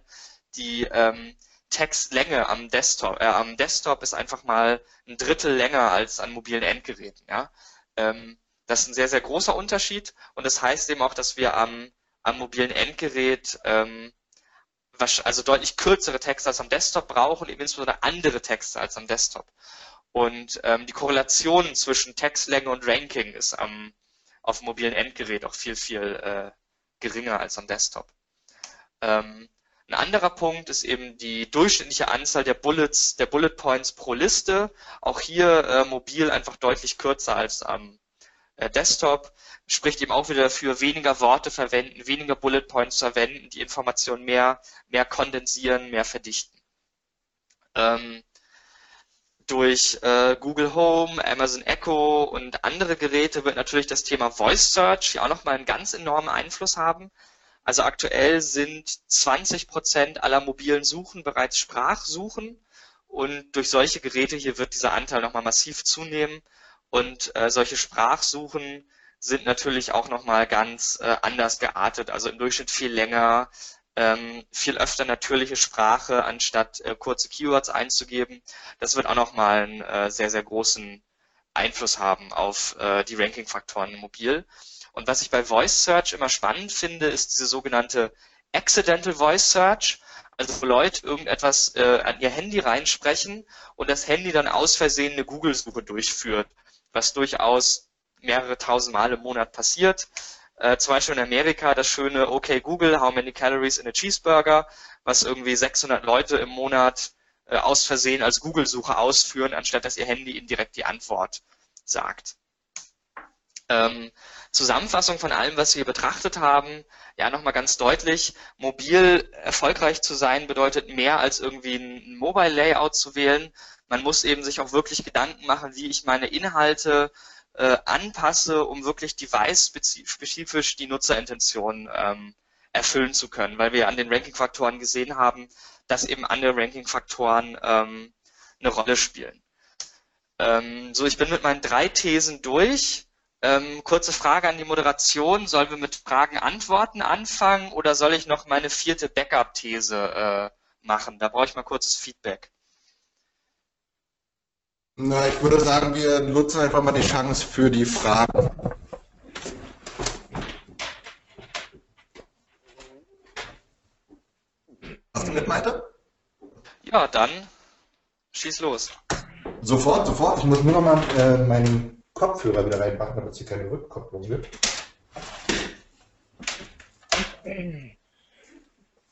[SPEAKER 1] Die ähm, Textlänge am Desktop, äh, am Desktop ist einfach mal ein Drittel länger als an mobilen Endgeräten. Ja? Ähm, das ist ein sehr, sehr großer Unterschied und das heißt eben auch, dass wir am, am mobilen Endgerät ähm, also deutlich kürzere Texte als am Desktop brauchen, eben insbesondere andere Texte als am Desktop. Und ähm, die Korrelation zwischen Textlänge und Ranking ist am, auf dem mobilen Endgerät auch viel, viel äh, geringer als am Desktop. Ähm, ein anderer Punkt ist eben die durchschnittliche Anzahl der Bullets, der Bullet Points pro Liste. Auch hier äh, mobil einfach deutlich kürzer als am äh, Desktop. Spricht eben auch wieder dafür, weniger Worte verwenden, weniger Bullet Points verwenden, die Informationen mehr, mehr kondensieren, mehr verdichten. Ähm, durch äh, Google Home, Amazon Echo und andere Geräte wird natürlich das Thema Voice Search hier auch nochmal einen ganz enormen Einfluss haben. Also aktuell sind 20 Prozent aller mobilen Suchen bereits Sprachsuchen Und durch solche Geräte hier wird dieser Anteil nochmal massiv zunehmen. Und äh, solche Sprachsuchen sind natürlich auch nochmal ganz äh, anders geartet, also im Durchschnitt viel länger, ähm, viel öfter natürliche Sprache, anstatt äh, kurze Keywords einzugeben. Das wird auch nochmal einen äh, sehr, sehr großen Einfluss haben auf äh, die Ranking-Faktoren mobil. Und was ich bei Voice Search immer spannend finde, ist diese sogenannte Accidental Voice Search. Also wo Leute irgendetwas äh, an ihr Handy reinsprechen und das Handy dann aus Versehen eine Google-Suche durchführt, was durchaus mehrere tausend Mal im Monat passiert. Äh, zum Beispiel in Amerika das schöne Okay Google, how many calories in a cheeseburger, was irgendwie 600 Leute im Monat äh, aus Versehen als Google-Suche ausführen, anstatt dass ihr Handy ihnen direkt die Antwort sagt. Ähm, Zusammenfassung von allem, was wir betrachtet haben, ja nochmal ganz deutlich, mobil erfolgreich zu sein bedeutet mehr als irgendwie ein Mobile Layout zu wählen. Man muss eben sich auch wirklich Gedanken machen, wie ich meine Inhalte äh, anpasse, um wirklich device-spezifisch die Nutzerintention ähm, erfüllen zu können, weil wir an den Ranking-Faktoren gesehen haben, dass eben andere Ranking-Faktoren ähm, eine Rolle spielen. Ähm, so, ich bin mit meinen drei Thesen durch. Ähm, kurze Frage an die Moderation. Sollen wir mit Fragen-Antworten anfangen oder soll ich noch meine vierte Backup-These äh, machen? Da brauche ich mal kurzes Feedback.
[SPEAKER 2] Na, ich würde sagen, wir nutzen einfach mal die Chance für die Fragen. Hast du mit, Maite?
[SPEAKER 1] Ja, dann schieß los.
[SPEAKER 2] Sofort, sofort. Ich muss nur noch mal äh, meinen Kopfhörer wieder reinmachen, damit es hier keine Rückkopplung gibt.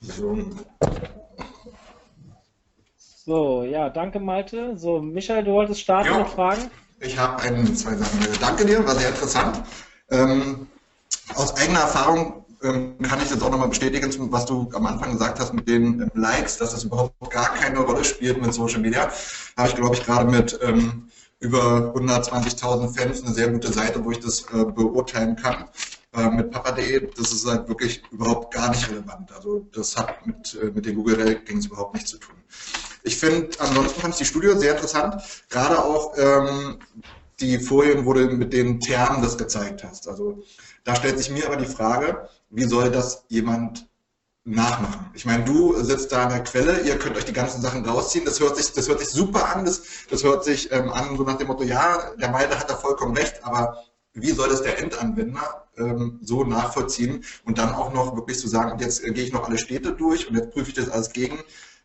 [SPEAKER 3] So. So, ja, danke Malte. So, Michael, du wolltest starten jo. mit Fragen?
[SPEAKER 2] Ich habe ein, zwei Sachen. Danke dir, war sehr interessant. Ähm, aus eigener Erfahrung ähm, kann ich jetzt auch nochmal bestätigen, was du am Anfang gesagt hast mit den ähm, Likes, dass das überhaupt gar keine Rolle spielt mit Social Media. Habe ich, glaube ich, gerade mit ähm, über 120.000 Fans eine sehr gute Seite, wo ich das äh, beurteilen kann. Äh, mit papa.de, das ist halt wirklich überhaupt gar nicht relevant. Also das hat mit, äh, mit den Google Rankings überhaupt nichts zu tun. Ich finde, ansonsten fand ich die Studie sehr interessant, gerade auch ähm, die Folien, wo du mit den Termen das gezeigt hast. Also da stellt sich mir aber die Frage, wie soll das jemand nachmachen. Ich meine, du sitzt da an der Quelle, ihr könnt euch die ganzen Sachen rausziehen, das hört sich, das hört sich super an, das, das hört sich ähm, an, so nach dem Motto, ja, der Meide hat da vollkommen recht, aber wie soll das der Endanwender ähm, so nachvollziehen und dann auch noch wirklich zu so sagen, und jetzt äh, gehe ich noch alle Städte durch und jetzt prüfe ich das alles gegen.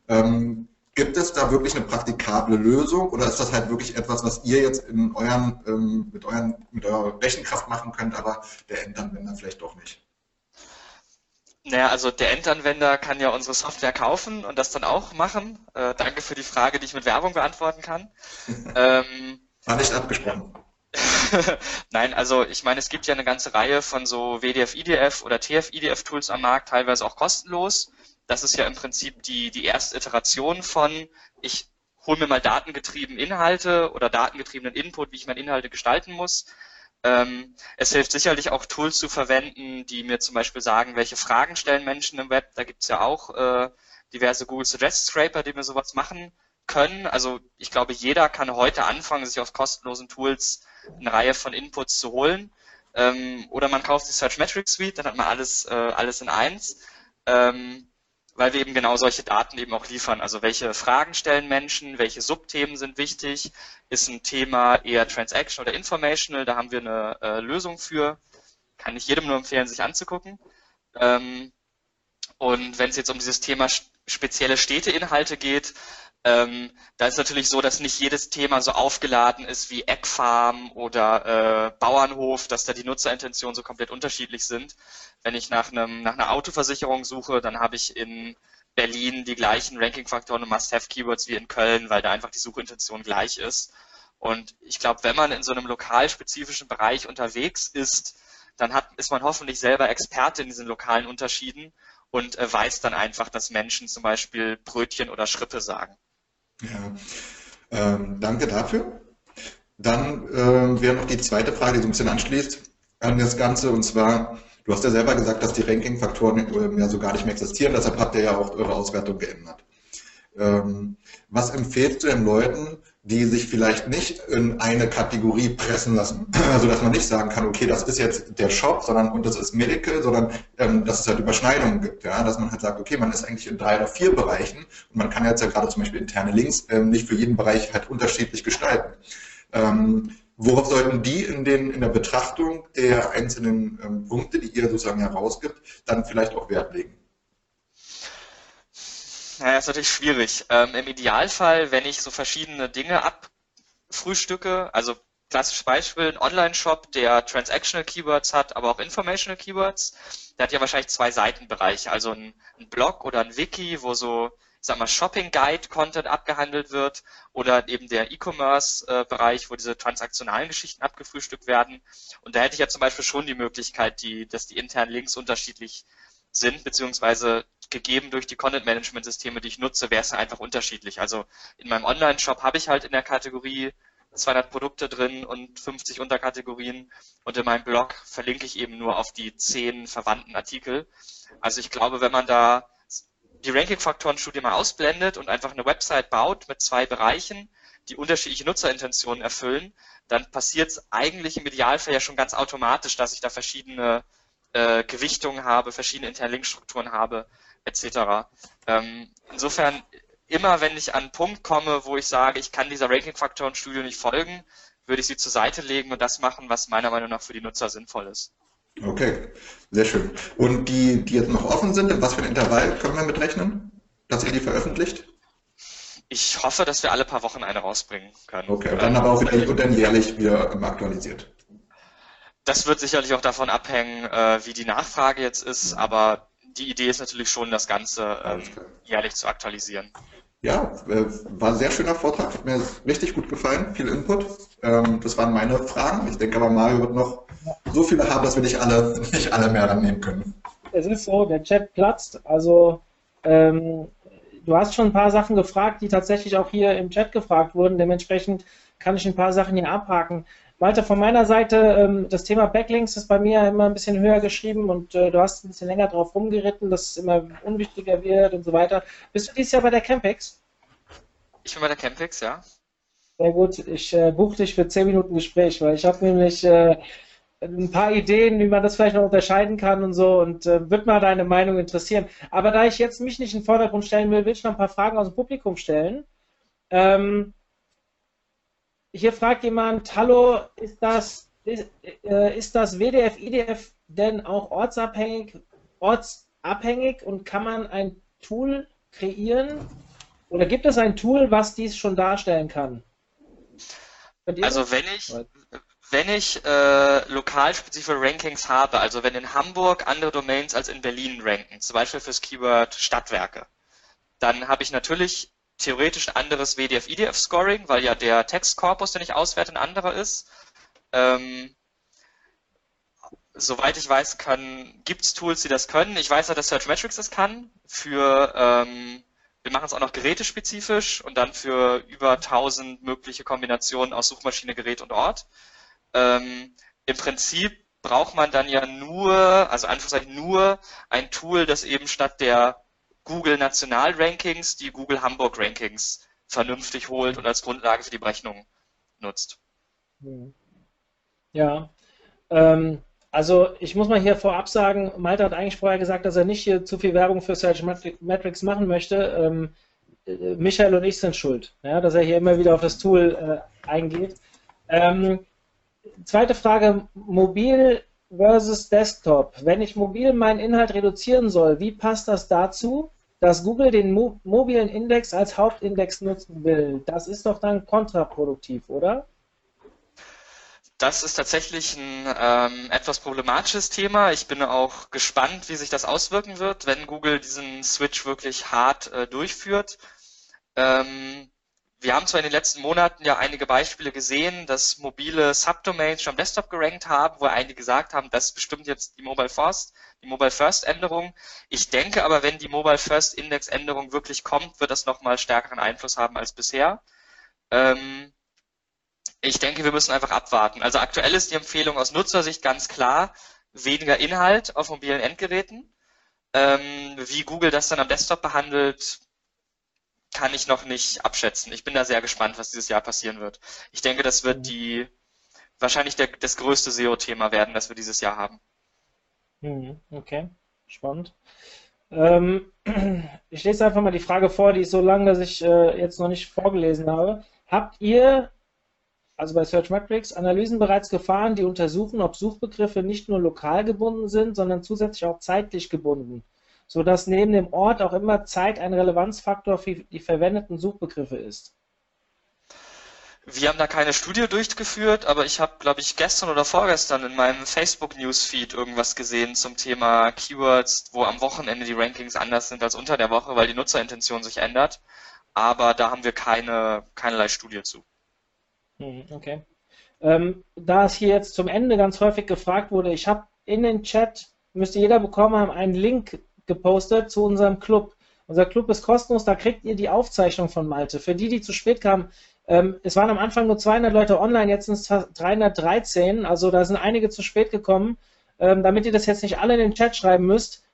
[SPEAKER 2] Ähm, gibt es da wirklich eine praktikable Lösung oder ist das halt wirklich etwas, was ihr jetzt in euren, ähm, mit, euren, mit eurer Rechenkraft machen könnt, aber der Endanwender vielleicht doch nicht?
[SPEAKER 1] Naja, also der Endanwender kann ja unsere Software kaufen und das dann auch machen. Äh, danke für die Frage, die ich mit Werbung beantworten kann.
[SPEAKER 2] ähm, War nicht abgesprochen.
[SPEAKER 1] Nein, also ich meine, es gibt ja eine ganze Reihe von so WDF-IDF oder TF-IDF-Tools am Markt, teilweise auch kostenlos. Das ist ja im Prinzip die, die erste Iteration von, ich hole mir mal datengetrieben Inhalte oder datengetriebenen Input, wie ich meine Inhalte gestalten muss. Ähm, es hilft sicherlich auch Tools zu verwenden, die mir zum Beispiel sagen, welche Fragen stellen Menschen im Web. Da gibt's ja auch äh, diverse Google Suggest Scraper, die mir sowas machen können. Also ich glaube, jeder kann heute anfangen, sich aus kostenlosen Tools eine Reihe von Inputs zu holen. Ähm, oder man kauft die Search Metrics Suite, dann hat man alles, äh, alles in eins. Ähm, weil wir eben genau solche Daten eben auch liefern. Also welche Fragen stellen Menschen, welche Subthemen sind wichtig, ist ein Thema eher Transaction oder Informational, da haben wir eine äh, Lösung für. Kann ich jedem nur empfehlen, sich anzugucken. Ähm, und wenn es jetzt um dieses Thema spezielle Städteinhalte geht, ähm, da ist natürlich so, dass nicht jedes Thema so aufgeladen ist wie Eckfarm oder äh, Bauernhof, dass da die Nutzerintentionen so komplett unterschiedlich sind. Wenn ich nach, einem, nach einer Autoversicherung suche, dann habe ich in Berlin die gleichen Ranking-Faktoren und Must-Have-Keywords wie in Köln, weil da einfach die Suchintention gleich ist. Und ich glaube, wenn man in so einem lokalspezifischen Bereich unterwegs ist, dann hat, ist man hoffentlich selber Experte in diesen lokalen Unterschieden und äh, weiß dann einfach, dass Menschen zum Beispiel Brötchen oder Schrippe sagen.
[SPEAKER 2] Ja, ähm, danke dafür. Dann äh, wäre noch die zweite Frage, die so ein bisschen anschließt an das Ganze, und zwar, du hast ja selber gesagt, dass die Ranking-Faktoren ja so gar nicht mehr existieren, deshalb habt ihr ja auch eure Auswertung geändert. Ähm, was empfehlst du den Leuten, die sich vielleicht nicht in eine Kategorie pressen lassen. Also dass man nicht sagen kann, okay, das ist jetzt der Shop, sondern und das ist Medical, sondern ähm, dass es halt Überschneidungen gibt, ja, dass man halt sagt, okay, man ist eigentlich in drei oder vier Bereichen und man kann jetzt ja gerade zum Beispiel interne Links ähm, nicht für jeden Bereich halt unterschiedlich gestalten. Ähm, worauf sollten die in, den, in der Betrachtung der einzelnen ähm, Punkte, die ihr sozusagen herausgibt, dann vielleicht auch Wert legen?
[SPEAKER 1] Naja, ist natürlich schwierig. Ähm, Im Idealfall, wenn ich so verschiedene Dinge abfrühstücke, also klassisches Beispiel, ein Online-Shop, der Transactional Keywords hat, aber auch Informational Keywords, der hat ja wahrscheinlich zwei Seitenbereiche, also ein, ein Blog oder ein Wiki, wo so, ich sag mal, Shopping Guide Content abgehandelt wird oder eben der E-Commerce-Bereich, wo diese transaktionalen Geschichten abgefrühstückt werden. Und da hätte ich ja zum Beispiel schon die Möglichkeit, die, dass die internen Links unterschiedlich sind, beziehungsweise gegeben durch die Content-Management-Systeme, die ich nutze, wäre es einfach unterschiedlich. Also in meinem Online-Shop habe ich halt in der Kategorie 200 Produkte drin und 50 Unterkategorien und in meinem Blog verlinke ich eben nur auf die 10 verwandten Artikel. Also ich glaube, wenn man da die Ranking-Faktoren-Studie mal ausblendet und einfach eine Website baut mit zwei Bereichen, die unterschiedliche Nutzerintentionen erfüllen, dann passiert es eigentlich im Idealfall ja schon ganz automatisch, dass ich da verschiedene äh, Gewichtungen habe, verschiedene interne Linkstrukturen habe, etc. Ähm, insofern, immer wenn ich an einen Punkt komme, wo ich sage, ich kann dieser Ranking-Faktoren-Studie nicht folgen, würde ich sie zur Seite legen und das machen, was meiner Meinung nach für die Nutzer sinnvoll ist.
[SPEAKER 2] Okay, sehr schön. Und die, die jetzt noch offen sind, in was für ein Intervall können wir mitrechnen, dass ihr die veröffentlicht?
[SPEAKER 1] Ich hoffe, dass wir alle paar Wochen eine rausbringen können.
[SPEAKER 2] Okay, und dann aber auch wieder und dann jährlich wieder aktualisiert.
[SPEAKER 1] Das wird sicherlich auch davon abhängen, äh, wie die Nachfrage jetzt ist, aber die Idee ist natürlich schon, das Ganze ähm, jährlich zu aktualisieren.
[SPEAKER 2] Ja, äh, war ein sehr schöner Vortrag, hat mir richtig gut gefallen, viel Input. Ähm, das waren meine Fragen. Ich denke aber, Mario wird noch so viele haben, dass wir nicht alle, nicht alle mehr rannehmen können.
[SPEAKER 3] Es ist so, der Chat platzt. Also, ähm, du hast schon ein paar Sachen gefragt, die tatsächlich auch hier im Chat gefragt wurden. Dementsprechend kann ich ein paar Sachen hier abhaken. Walter, von meiner Seite, ähm, das Thema Backlinks ist bei mir immer ein bisschen höher geschrieben und äh, du hast ein bisschen länger drauf rumgeritten, dass es immer unwichtiger wird und so weiter. Bist du dieses Jahr bei der Campix?
[SPEAKER 1] Ich bin bei der Campix, ja.
[SPEAKER 3] Sehr gut, ich äh, buche dich für 10 Minuten Gespräch, weil ich habe nämlich äh, ein paar Ideen, wie man das vielleicht noch unterscheiden kann und so und äh, wird mal deine Meinung interessieren. Aber da ich jetzt mich nicht in den Vordergrund stellen will, will ich noch ein paar Fragen aus dem Publikum stellen. Ähm, hier fragt jemand, hallo, ist das, ist, äh, ist das WDF, IDF denn auch ortsabhängig, ortsabhängig und kann man ein Tool kreieren? Oder gibt es ein Tool, was dies schon darstellen kann?
[SPEAKER 1] Also wenn ich, wenn ich äh, lokalspezifische Rankings habe, also wenn in Hamburg andere Domains als in Berlin ranken, zum Beispiel fürs Keyword Stadtwerke, dann habe ich natürlich theoretisch ein anderes WDF-IDF-Scoring, weil ja der Textkorpus, den ich auswerte, ein anderer ist. Ähm, soweit ich weiß, gibt es Tools, die das können. Ich weiß ja, dass Searchmetrics das kann. Für, ähm, wir machen es auch noch gerätespezifisch und dann für über 1000 mögliche Kombinationen aus Suchmaschine, Gerät und Ort. Ähm, Im Prinzip braucht man dann ja nur, also Anführungszeichen nur ein Tool, das eben statt der Google National-Rankings die Google Hamburg-Rankings vernünftig holt und als Grundlage für die Berechnung nutzt.
[SPEAKER 3] Ja, ähm, also ich muss mal hier vorab sagen, Malte hat eigentlich vorher gesagt, dass er nicht hier zu viel Werbung für Search Metrics machen möchte. Ähm, äh, Michael und ich sind schuld, ja, dass er hier immer wieder auf das Tool äh, eingeht. Ähm, zweite Frage, mobil versus Desktop. Wenn ich mobil meinen Inhalt reduzieren soll, wie passt das dazu? dass Google den Mo mobilen Index als Hauptindex nutzen will. Das ist doch dann kontraproduktiv, oder?
[SPEAKER 1] Das ist tatsächlich ein ähm, etwas problematisches Thema. Ich bin auch gespannt, wie sich das auswirken wird, wenn Google diesen Switch wirklich hart äh, durchführt. Ähm, wir haben zwar in den letzten Monaten ja einige Beispiele gesehen, dass mobile Subdomains schon am Desktop gerankt haben, wo einige gesagt haben, das bestimmt jetzt die Mobile First die Mobile First Änderung. Ich denke aber, wenn die Mobile First Index Änderung wirklich kommt, wird das nochmal stärkeren Einfluss haben als bisher. Ähm, ich denke, wir müssen einfach abwarten. Also aktuell ist die Empfehlung aus Nutzersicht ganz klar, weniger Inhalt auf mobilen Endgeräten. Ähm, wie Google das dann am Desktop behandelt, kann ich noch nicht abschätzen. Ich bin da sehr gespannt, was dieses Jahr passieren wird. Ich denke, das wird mhm. die wahrscheinlich der, das größte SEO-Thema werden, das wir dieses Jahr haben.
[SPEAKER 3] Mhm, okay, spannend. Ähm, ich lese einfach mal die Frage vor, die ist so lang, dass ich äh, jetzt noch nicht vorgelesen habe. Habt ihr, also bei Searchmetrics, Analysen bereits gefahren, die untersuchen, ob Suchbegriffe nicht nur lokal gebunden sind, sondern zusätzlich auch zeitlich gebunden, sodass neben dem Ort auch immer Zeit ein Relevanzfaktor für die verwendeten Suchbegriffe ist?
[SPEAKER 1] Wir haben da keine Studie durchgeführt, aber ich habe, glaube ich, gestern oder vorgestern in meinem Facebook-Newsfeed irgendwas gesehen zum Thema Keywords, wo am Wochenende die Rankings anders sind als unter der Woche, weil die Nutzerintention sich ändert. Aber da haben wir keine, keinerlei Studie zu.
[SPEAKER 3] Hm, okay. Ähm, da es hier jetzt zum Ende ganz häufig gefragt wurde, ich habe in den Chat, müsste jeder bekommen haben, einen Link gepostet zu unserem Club. Unser Club ist kostenlos, da kriegt ihr die Aufzeichnung von Malte. Für die, die zu spät kamen, ähm, es waren am Anfang nur 200 Leute online, jetzt sind es 313, also da sind einige zu spät gekommen. Ähm, damit ihr das jetzt nicht alle in den Chat schreiben müsst,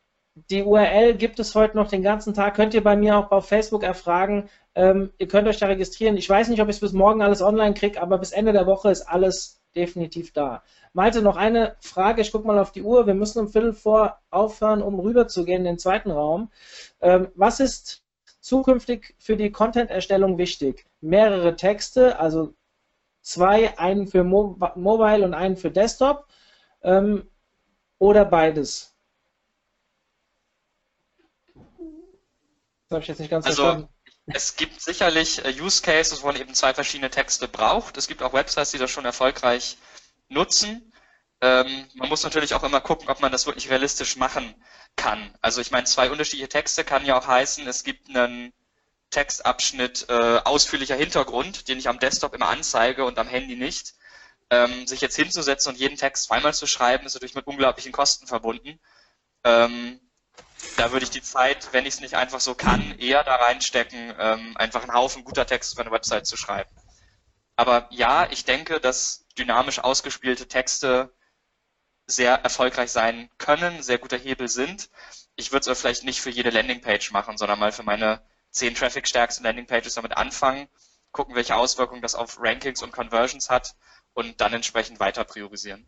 [SPEAKER 3] die URL gibt es heute noch den ganzen Tag, könnt ihr bei mir auch auf Facebook erfragen. Ähm, ihr könnt euch da registrieren. Ich weiß nicht, ob ich es bis morgen alles online kriege, aber bis Ende der Woche ist alles definitiv da. Malte, noch eine Frage. Ich gucke mal auf die Uhr. Wir müssen um Viertel vor aufhören, um rüber zu gehen in den zweiten Raum. Ähm, was ist zukünftig für die Content-Erstellung wichtig? Mehrere Texte, also zwei, einen für Mo Mobile und einen für Desktop ähm, oder beides?
[SPEAKER 1] Das habe ich jetzt nicht ganz also, verstanden. Es gibt sicherlich äh, Use Cases, wo man eben zwei verschiedene Texte braucht. Es gibt auch Websites, die das schon erfolgreich nutzen. Ähm, man muss natürlich auch immer gucken, ob man das wirklich realistisch machen kann. Also ich meine, zwei unterschiedliche Texte kann ja auch heißen, es gibt einen Textabschnitt äh, ausführlicher Hintergrund, den ich am Desktop immer anzeige und am Handy nicht. Ähm, sich jetzt hinzusetzen und jeden Text zweimal zu schreiben, ist natürlich mit unglaublichen Kosten verbunden. Ähm, da würde ich die Zeit, wenn ich es nicht einfach so kann, eher da reinstecken, ähm, einfach einen Haufen guter Texte für eine Website zu schreiben. Aber ja, ich denke, dass dynamisch ausgespielte Texte sehr erfolgreich sein können, sehr guter Hebel sind. Ich würde es vielleicht nicht für jede Landingpage machen, sondern mal für meine zehn traffic-stärksten Landingpages damit anfangen, gucken, welche Auswirkungen das auf Rankings und Conversions hat und dann entsprechend weiter priorisieren.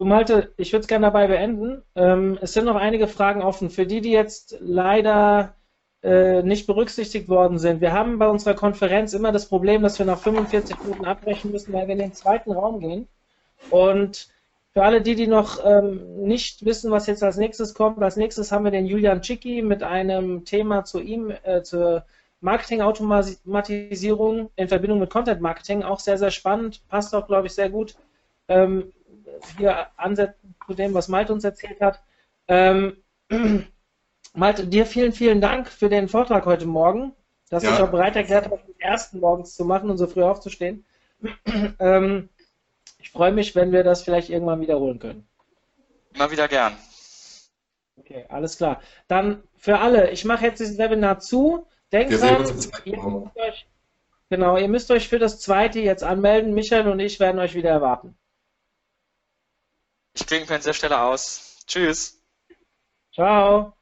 [SPEAKER 3] Du Malte, ich würde es gerne dabei beenden. Ähm, es sind noch einige Fragen offen. Für die, die jetzt leider äh, nicht berücksichtigt worden sind. Wir haben bei unserer Konferenz immer das Problem, dass wir nach 45 Minuten abbrechen müssen, weil wir in den zweiten Raum gehen. Und für alle die, die noch ähm, nicht wissen, was jetzt als nächstes kommt, als nächstes haben wir den Julian Cicki mit einem Thema zu ihm, äh, zur Marketing-Automatisierung in Verbindung mit Content Marketing. Auch sehr, sehr spannend, passt auch, glaube ich, sehr gut ähm, hier ansetzen zu dem, was Malte uns erzählt hat. Ähm, Malte, dir vielen, vielen Dank für den Vortrag heute Morgen, dass ja. du dich auch bereit erklärt hast, den ersten morgens zu machen und so früh aufzustehen. ähm, ich freue mich, wenn wir das vielleicht irgendwann wiederholen können.
[SPEAKER 1] Immer wieder gern.
[SPEAKER 3] Okay, alles klar. Dann für alle, ich mache jetzt dieses Webinar zu. Denkt dran, ihr euch, genau, ihr müsst euch für das zweite jetzt anmelden. Michael und ich werden euch wieder erwarten.
[SPEAKER 1] Ich klinge mir an dieser Stelle aus. Tschüss.
[SPEAKER 3] Ciao.